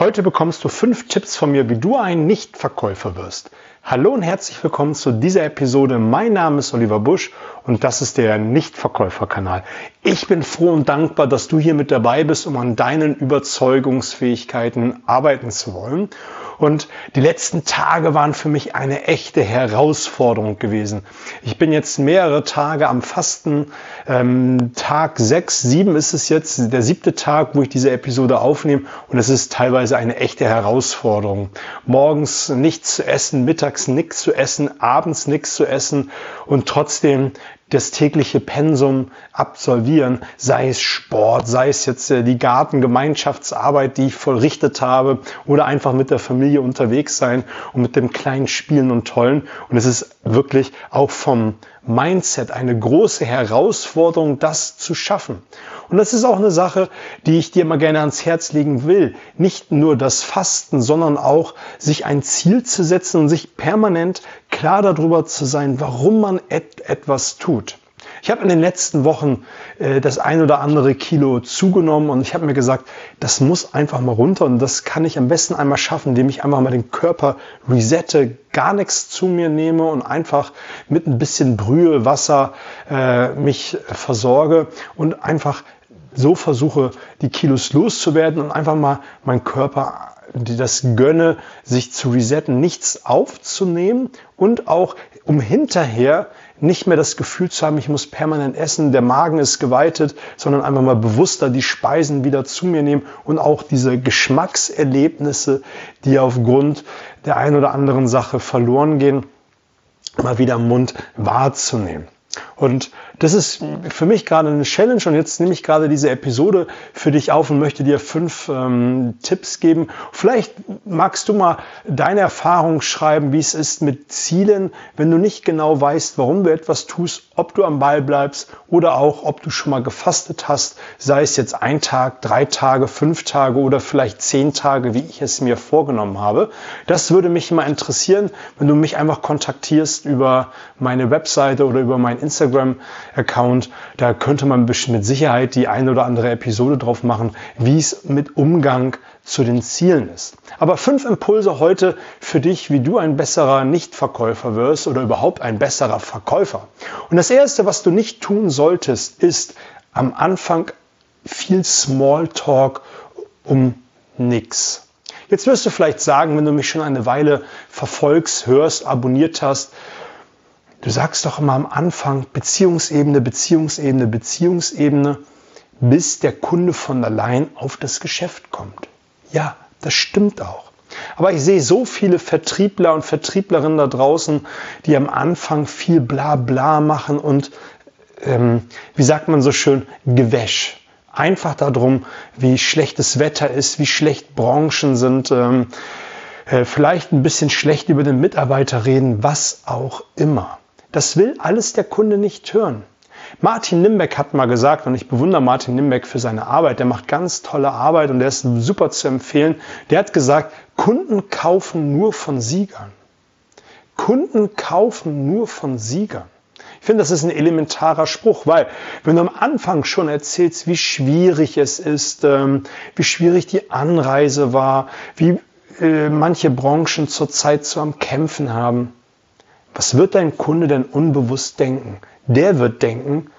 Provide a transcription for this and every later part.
Heute bekommst du fünf Tipps von mir, wie du ein Nichtverkäufer wirst. Hallo und herzlich willkommen zu dieser Episode. Mein Name ist Oliver Busch und das ist der Nichtverkäuferkanal. Ich bin froh und dankbar, dass du hier mit dabei bist, um an deinen Überzeugungsfähigkeiten arbeiten zu wollen. Und die letzten Tage waren für mich eine echte Herausforderung gewesen. Ich bin jetzt mehrere Tage am Fasten. Ähm, Tag sechs, sieben ist es jetzt, der siebte Tag, wo ich diese Episode aufnehme. Und es ist teilweise eine echte Herausforderung. Morgens nichts zu essen, mittags nichts zu essen, abends nichts zu essen und trotzdem das tägliche Pensum absolvieren, sei es Sport, sei es jetzt äh, die Gartengemeinschaftsarbeit, die ich vollrichtet habe oder einfach mit der Familie unterwegs sein und mit dem kleinen Spielen und Tollen. Und es ist wirklich auch vom Mindset eine große Herausforderung, das zu schaffen. Und das ist auch eine Sache, die ich dir mal gerne ans Herz legen will. Nicht nur das Fasten, sondern auch sich ein Ziel zu setzen und sich permanent klar darüber zu sein, warum man et etwas tut. Ich habe in den letzten Wochen äh, das ein oder andere Kilo zugenommen und ich habe mir gesagt, das muss einfach mal runter und das kann ich am besten einmal schaffen, indem ich einfach mal den Körper resette, gar nichts zu mir nehme und einfach mit ein bisschen Brühe, Wasser äh, mich versorge und einfach so versuche, die Kilos loszuwerden und einfach mal meinen Körper die das gönne, sich zu resetten, nichts aufzunehmen und auch um hinterher nicht mehr das Gefühl zu haben, ich muss permanent essen, der Magen ist geweitet, sondern einfach mal bewusster die Speisen wieder zu mir nehmen und auch diese Geschmackserlebnisse, die aufgrund der ein oder anderen Sache verloren gehen, mal wieder im Mund wahrzunehmen. Und das ist für mich gerade eine Challenge und jetzt nehme ich gerade diese Episode für dich auf und möchte dir fünf ähm, Tipps geben. Vielleicht magst du mal deine Erfahrung schreiben, wie es ist mit Zielen, wenn du nicht genau weißt, warum du etwas tust, ob du am Ball bleibst oder auch, ob du schon mal gefastet hast, sei es jetzt ein Tag, drei Tage, fünf Tage oder vielleicht zehn Tage, wie ich es mir vorgenommen habe. Das würde mich mal interessieren, wenn du mich einfach kontaktierst über meine Webseite oder über mein Instagram-Account. Da könnte man mit Sicherheit die eine oder andere Episode drauf machen, wie es mit Umgang zu den Zielen ist. Aber fünf Impulse heute für dich, wie du ein besserer Nichtverkäufer wirst oder überhaupt ein besserer Verkäufer. Und das erste, was du nicht tun solltest, ist am Anfang viel Smalltalk um nichts. Jetzt wirst du vielleicht sagen, wenn du mich schon eine Weile verfolgst, hörst, abonniert hast, Du sagst doch immer am Anfang Beziehungsebene, Beziehungsebene, Beziehungsebene, bis der Kunde von allein auf das Geschäft kommt. Ja, das stimmt auch. Aber ich sehe so viele Vertriebler und Vertrieblerinnen da draußen, die am Anfang viel Blabla machen und, ähm, wie sagt man so schön, Gewäsch. Einfach darum, wie schlechtes Wetter ist, wie schlecht Branchen sind, ähm, äh, vielleicht ein bisschen schlecht über den Mitarbeiter reden, was auch immer. Das will alles der Kunde nicht hören. Martin Nimbeck hat mal gesagt, und ich bewundere Martin Nimbeck für seine Arbeit, der macht ganz tolle Arbeit und der ist super zu empfehlen. Der hat gesagt, Kunden kaufen nur von Siegern. Kunden kaufen nur von Siegern. Ich finde, das ist ein elementarer Spruch, weil wenn du am Anfang schon erzählst, wie schwierig es ist, ähm, wie schwierig die Anreise war, wie äh, manche Branchen zurzeit so am Kämpfen haben, was wird dein Kunde denn unbewusst denken? Der wird denken,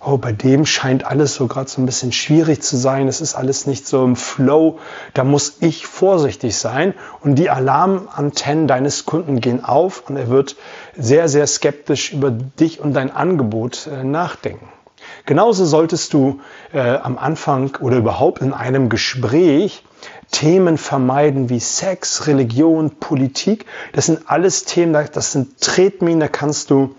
oh, bei dem scheint alles so gerade so ein bisschen schwierig zu sein, es ist alles nicht so im Flow, da muss ich vorsichtig sein und die Alarmantennen deines Kunden gehen auf und er wird sehr, sehr skeptisch über dich und dein Angebot äh, nachdenken. Genauso solltest du äh, am Anfang oder überhaupt in einem Gespräch Themen vermeiden wie Sex, Religion, Politik. Das sind alles Themen, das sind Tretminen, da kannst du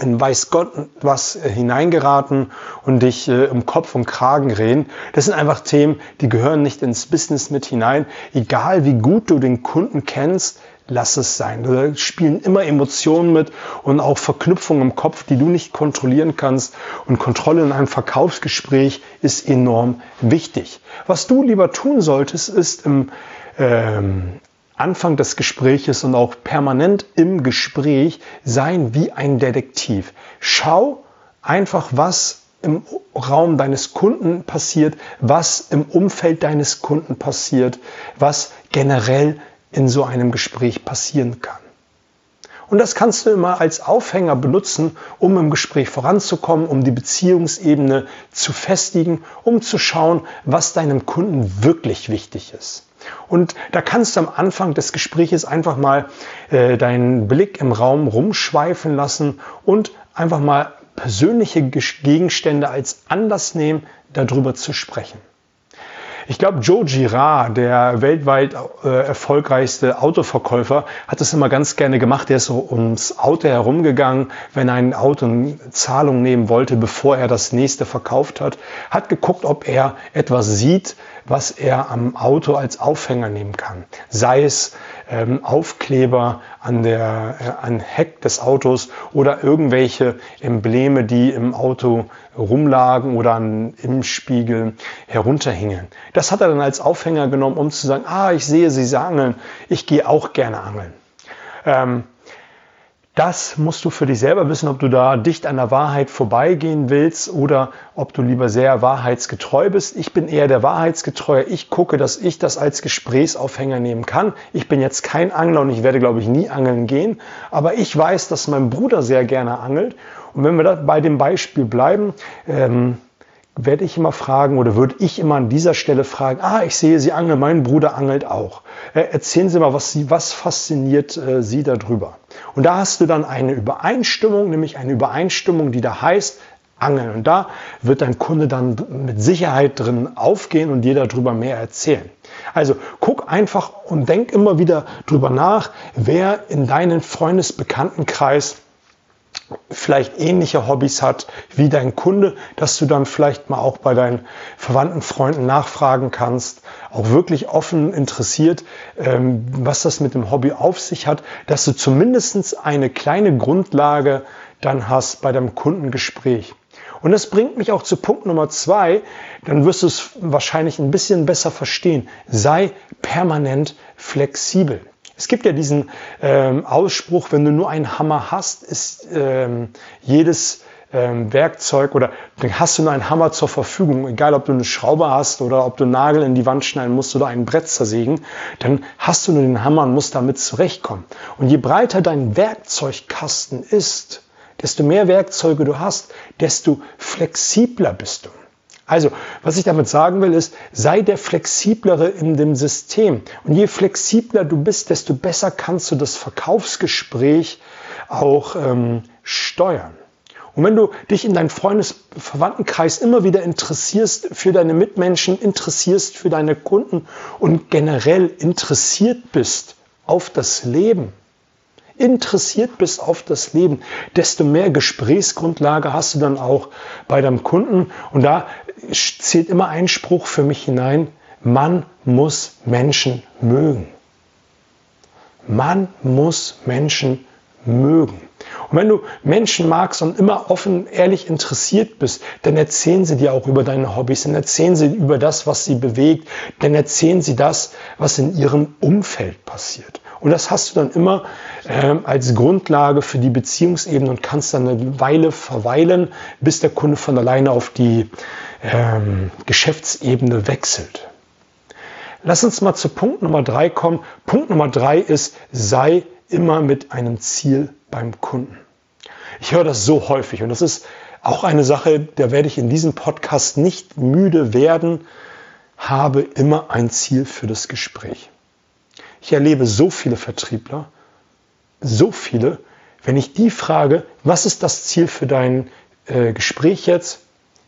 in weiß Gott was äh, hineingeraten und dich äh, um Kopf und Kragen reden. Das sind einfach Themen, die gehören nicht ins Business mit hinein. Egal wie gut du den Kunden kennst, lass es sein. Da spielen immer Emotionen mit und auch Verknüpfungen im Kopf, die du nicht kontrollieren kannst. Und Kontrolle in einem Verkaufsgespräch ist enorm wichtig. Was du lieber tun solltest, ist im ähm, Anfang des Gespräches und auch permanent im Gespräch sein wie ein Detektiv. Schau einfach, was im Raum deines Kunden passiert, was im Umfeld deines Kunden passiert, was generell in so einem Gespräch passieren kann. Und das kannst du immer als Aufhänger benutzen, um im Gespräch voranzukommen, um die Beziehungsebene zu festigen, um zu schauen, was deinem Kunden wirklich wichtig ist. Und da kannst du am Anfang des Gespräches einfach mal äh, deinen Blick im Raum rumschweifen lassen und einfach mal persönliche Gegenstände als Anlass nehmen, darüber zu sprechen. Ich glaube, Joe Girard, der weltweit äh, erfolgreichste Autoverkäufer, hat das immer ganz gerne gemacht. Er ist so ums Auto herumgegangen, wenn ein Auto eine Zahlung nehmen wollte, bevor er das nächste verkauft hat. Hat geguckt, ob er etwas sieht, was er am Auto als Aufhänger nehmen kann. Sei es ähm, Aufkleber an der äh, an Heck des Autos oder irgendwelche Embleme, die im Auto rumlagen oder an, im Spiegel herunterhingen. Das hat er dann als Aufhänger genommen, um zu sagen, ah, ich sehe, Sie angeln, ich gehe auch gerne angeln. Ähm, das musst du für dich selber wissen, ob du da dicht an der Wahrheit vorbeigehen willst oder ob du lieber sehr wahrheitsgetreu bist. Ich bin eher der Wahrheitsgetreue. Ich gucke, dass ich das als Gesprächsaufhänger nehmen kann. Ich bin jetzt kein Angler und ich werde, glaube ich, nie angeln gehen. Aber ich weiß, dass mein Bruder sehr gerne angelt. Und wenn wir da bei dem Beispiel bleiben, ähm, werde ich immer fragen oder würde ich immer an dieser Stelle fragen, ah, ich sehe Sie angeln, mein Bruder angelt auch. Äh, erzählen Sie mal, was, Sie, was fasziniert äh, Sie darüber? Und da hast du dann eine Übereinstimmung, nämlich eine Übereinstimmung, die da heißt, Angeln. Und da wird dein Kunde dann mit Sicherheit drin aufgehen und dir darüber mehr erzählen. Also guck einfach und denk immer wieder drüber nach, wer in deinen Freundesbekanntenkreis vielleicht ähnliche Hobbys hat wie dein Kunde, dass du dann vielleicht mal auch bei deinen Verwandten, Freunden nachfragen kannst, auch wirklich offen interessiert, ähm, was das mit dem Hobby auf sich hat, dass du zumindest eine kleine Grundlage dann hast bei deinem Kundengespräch. Und das bringt mich auch zu Punkt Nummer zwei, dann wirst du es wahrscheinlich ein bisschen besser verstehen. Sei permanent flexibel. Es gibt ja diesen ähm, Ausspruch, wenn du nur einen Hammer hast, ist ähm, jedes ähm, Werkzeug oder hast du nur einen Hammer zur Verfügung, egal ob du eine Schraube hast oder ob du einen Nagel in die Wand schneiden musst oder ein Brett zersägen, dann hast du nur den Hammer und musst damit zurechtkommen. Und je breiter dein Werkzeugkasten ist, desto mehr Werkzeuge du hast, desto flexibler bist du. Also, was ich damit sagen will, ist, sei der Flexiblere in dem System. Und je flexibler du bist, desto besser kannst du das Verkaufsgespräch auch ähm, steuern. Und wenn du dich in deinem Freundesverwandtenkreis immer wieder interessierst für deine Mitmenschen, interessierst für deine Kunden und generell interessiert bist auf das Leben, interessiert bist auf das Leben, desto mehr Gesprächsgrundlage hast du dann auch bei deinem Kunden. Und da zählt immer ein Spruch für mich hinein, man muss Menschen mögen. Man muss Menschen mögen. Und wenn du Menschen magst und immer offen, ehrlich interessiert bist, dann erzählen sie dir auch über deine Hobbys, dann erzählen sie über das, was sie bewegt, dann erzählen sie das, was in ihrem Umfeld passiert. Und das hast du dann immer ähm, als Grundlage für die Beziehungsebene und kannst dann eine Weile verweilen, bis der Kunde von alleine auf die ähm, Geschäftsebene wechselt. Lass uns mal zu Punkt Nummer drei kommen. Punkt Nummer drei ist, sei immer mit einem Ziel beim Kunden. Ich höre das so häufig und das ist auch eine Sache, der werde ich in diesem Podcast nicht müde werden, habe immer ein Ziel für das Gespräch. Ich erlebe so viele Vertriebler, so viele, wenn ich die frage, was ist das Ziel für dein äh, Gespräch jetzt?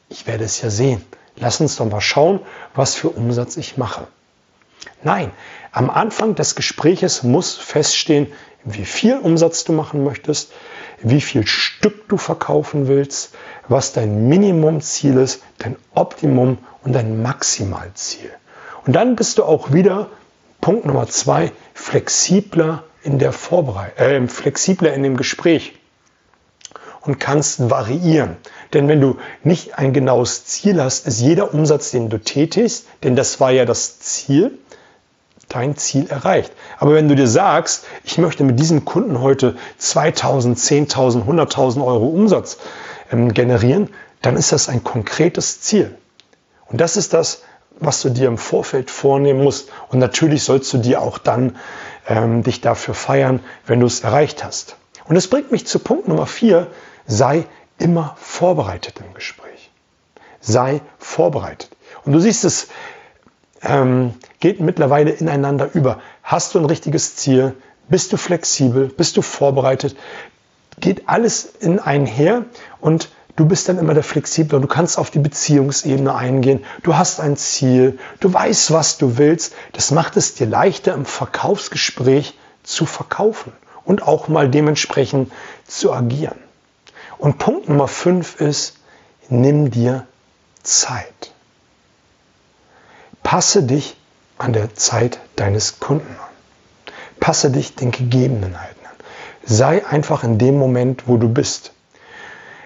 Ich werde es ja sehen. Lass uns doch mal schauen, was für Umsatz ich mache. Nein, am Anfang des Gespräches muss feststehen, wie viel Umsatz du machen möchtest, wie viel Stück du verkaufen willst, was dein Minimumziel ist, dein Optimum und dein Maximalziel. Und dann bist du auch wieder, Punkt Nummer zwei, flexibler in der Vorbereitung, äh, flexibler in dem Gespräch und kannst variieren. Denn wenn du nicht ein genaues Ziel hast, ist jeder Umsatz, den du tätigst, denn das war ja das Ziel, dein Ziel erreicht. Aber wenn du dir sagst, ich möchte mit diesem Kunden heute 2000, 10.000, 100.000 Euro Umsatz ähm, generieren, dann ist das ein konkretes Ziel. Und das ist das, was du dir im Vorfeld vornehmen musst. Und natürlich sollst du dir auch dann ähm, dich dafür feiern, wenn du es erreicht hast. Und es bringt mich zu Punkt Nummer vier. Sei immer vorbereitet im Gespräch. Sei vorbereitet. Und du siehst, es ähm, geht mittlerweile ineinander über. Hast du ein richtiges Ziel? Bist du flexibel? Bist du vorbereitet? Geht alles in einher und du bist dann immer der Flexible. Du kannst auf die Beziehungsebene eingehen. Du hast ein Ziel. Du weißt, was du willst. Das macht es dir leichter im Verkaufsgespräch zu verkaufen und auch mal dementsprechend zu agieren. Und Punkt Nummer fünf ist, nimm dir Zeit. Passe dich an der Zeit deines Kunden an. Passe dich den Gegebenheiten an. Sei einfach in dem Moment, wo du bist.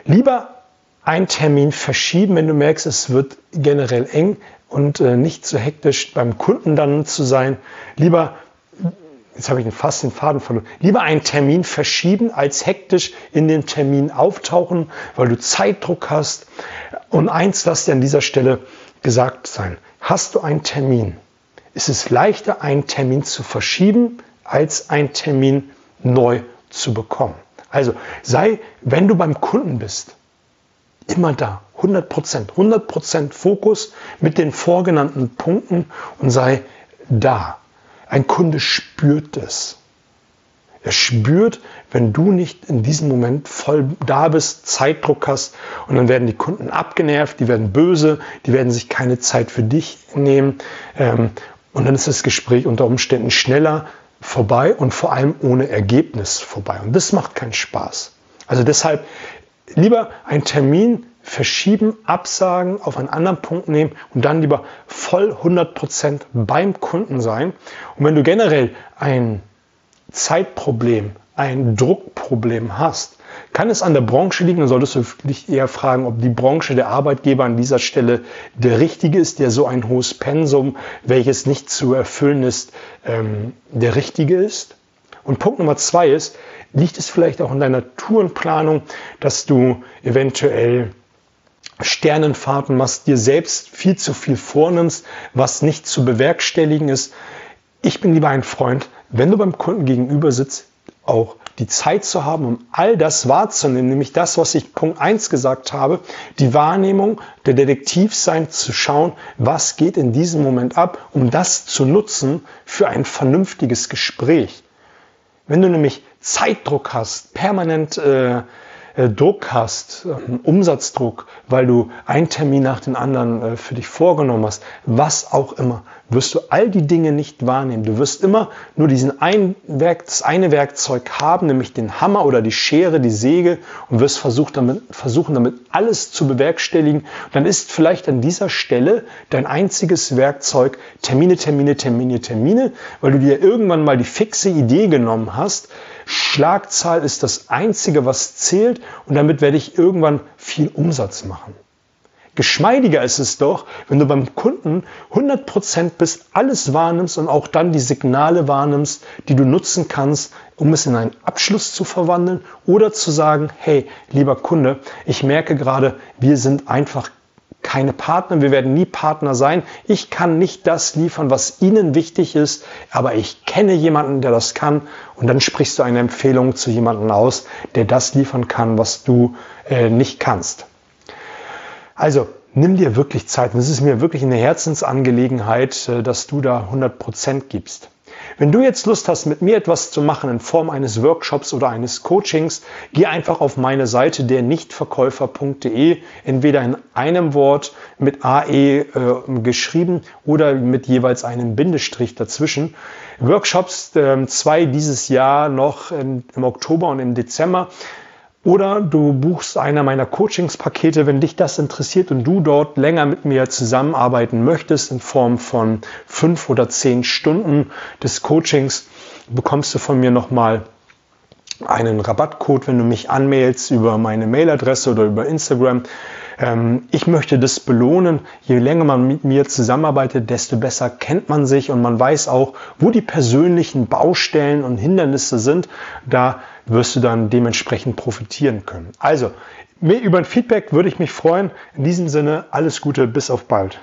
Lieber einen Termin verschieben, wenn du merkst, es wird generell eng und äh, nicht so hektisch beim Kunden dann zu sein. Lieber, jetzt habe ich fast den Faden verloren, lieber einen Termin verschieben, als hektisch in den Termin auftauchen, weil du Zeitdruck hast. Und eins lass dir an dieser Stelle gesagt sein. Hast du einen Termin, ist es leichter, einen Termin zu verschieben, als einen Termin neu zu bekommen. Also sei, wenn du beim Kunden bist, immer da, 100 Prozent, 100 Prozent Fokus mit den vorgenannten Punkten und sei da. Ein Kunde spürt es. Er spürt, wenn du nicht in diesem Moment voll da bist, Zeitdruck hast und dann werden die Kunden abgenervt, die werden böse, die werden sich keine Zeit für dich nehmen ähm, und dann ist das Gespräch unter Umständen schneller vorbei und vor allem ohne Ergebnis vorbei und das macht keinen Spaß. Also deshalb lieber einen Termin verschieben, absagen, auf einen anderen Punkt nehmen und dann lieber voll 100% beim Kunden sein. Und wenn du generell ein Zeitproblem, ein Druckproblem hast, kann es an der Branche liegen, dann solltest du dich eher fragen, ob die Branche der Arbeitgeber an dieser Stelle der richtige ist, der so ein hohes Pensum, welches nicht zu erfüllen ist, ähm, der richtige ist. Und Punkt Nummer zwei ist, liegt es vielleicht auch in deiner Tourenplanung, dass du eventuell Sternenfahrten machst, dir selbst viel zu viel vornimmst, was nicht zu bewerkstelligen ist. Ich bin lieber ein Freund, wenn du beim Kunden gegenüber sitzt, auch die Zeit zu haben, um all das wahrzunehmen, nämlich das, was ich Punkt 1 gesagt habe, die Wahrnehmung, der Detektiv sein, zu schauen, was geht in diesem Moment ab, um das zu nutzen für ein vernünftiges Gespräch. Wenn du nämlich Zeitdruck hast, permanent äh, äh, Druck hast, äh, Umsatzdruck, weil du einen Termin nach dem anderen äh, für dich vorgenommen hast, was auch immer, wirst du all die Dinge nicht wahrnehmen. Du wirst immer nur diesen ein Werk, das eine Werkzeug haben, nämlich den Hammer oder die Schere, die Säge und wirst versucht damit, versuchen damit alles zu bewerkstelligen. Dann ist vielleicht an dieser Stelle dein einziges Werkzeug Termine, Termine, Termine, Termine, weil du dir irgendwann mal die fixe Idee genommen hast, Schlagzahl ist das Einzige, was zählt und damit werde ich irgendwann viel Umsatz machen. Geschmeidiger ist es doch, wenn du beim Kunden 100% bist, alles wahrnimmst und auch dann die Signale wahrnimmst, die du nutzen kannst, um es in einen Abschluss zu verwandeln oder zu sagen, hey, lieber Kunde, ich merke gerade, wir sind einfach keine Partner, wir werden nie Partner sein. Ich kann nicht das liefern, was Ihnen wichtig ist, aber ich kenne jemanden, der das kann und dann sprichst du eine Empfehlung zu jemandem aus, der das liefern kann, was du äh, nicht kannst. Also nimm dir wirklich Zeit. Und es ist mir wirklich eine Herzensangelegenheit, äh, dass du da 100 Prozent gibst. Wenn du jetzt Lust hast, mit mir etwas zu machen in Form eines Workshops oder eines Coachings, geh einfach auf meine Seite der nichtverkäufer.de, entweder in einem Wort mit AE äh, geschrieben oder mit jeweils einem Bindestrich dazwischen. Workshops, äh, zwei dieses Jahr noch im, im Oktober und im Dezember. Oder du buchst einer meiner Coachingspakete, wenn dich das interessiert und du dort länger mit mir zusammenarbeiten möchtest in Form von fünf oder zehn Stunden des Coachings, bekommst du von mir nochmal einen Rabattcode, wenn du mich anmailst über meine Mailadresse oder über Instagram. Ähm, ich möchte das belohnen. Je länger man mit mir zusammenarbeitet, desto besser kennt man sich und man weiß auch, wo die persönlichen Baustellen und Hindernisse sind. Da wirst du dann dementsprechend profitieren können. Also, über ein Feedback würde ich mich freuen. In diesem Sinne, alles Gute, bis auf bald.